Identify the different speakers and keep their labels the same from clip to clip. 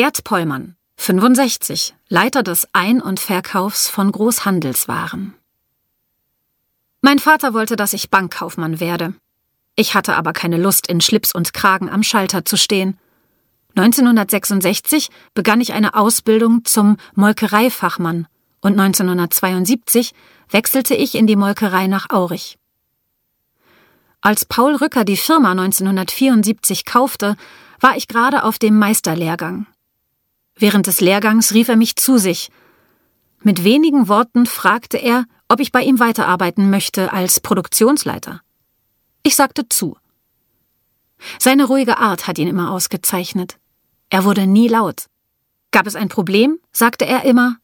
Speaker 1: Gerd Pollmann, 65, Leiter des Ein- und Verkaufs von Großhandelswaren. Mein Vater wollte, dass ich Bankkaufmann werde. Ich hatte aber keine Lust, in Schlips und Kragen am Schalter zu stehen. 1966 begann ich eine Ausbildung zum Molkereifachmann und 1972 wechselte ich in die Molkerei nach Aurich. Als Paul Rücker die Firma 1974 kaufte, war ich gerade auf dem Meisterlehrgang. Während des Lehrgangs rief er mich zu sich. Mit wenigen Worten fragte er, ob ich bei ihm weiterarbeiten möchte als Produktionsleiter. Ich sagte zu. Seine ruhige Art hat ihn immer ausgezeichnet. Er wurde nie laut. Gab es ein Problem, sagte er immer.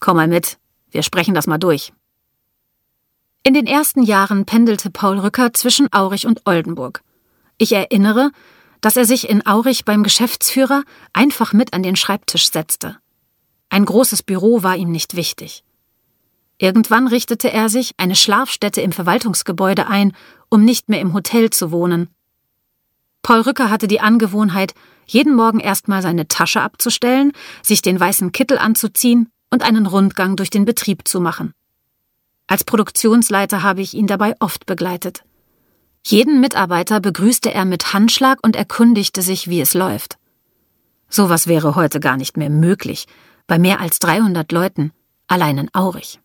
Speaker 1: Komm mal mit, wir sprechen das mal durch. In den ersten Jahren pendelte Paul Rücker zwischen Aurich und Oldenburg. Ich erinnere, dass er sich in Aurich beim Geschäftsführer einfach mit an den Schreibtisch setzte. Ein großes Büro war ihm nicht wichtig. Irgendwann richtete er sich eine Schlafstätte im Verwaltungsgebäude ein, um nicht mehr im Hotel zu wohnen. Paul Rücker hatte die Angewohnheit, jeden Morgen erstmal seine Tasche abzustellen, sich den weißen Kittel anzuziehen und einen Rundgang durch den Betrieb zu machen. Als Produktionsleiter habe ich ihn dabei oft begleitet. Jeden Mitarbeiter begrüßte er mit Handschlag und erkundigte sich, wie es läuft. Sowas wäre heute gar nicht mehr möglich, bei mehr als 300 Leuten, allein in Aurich.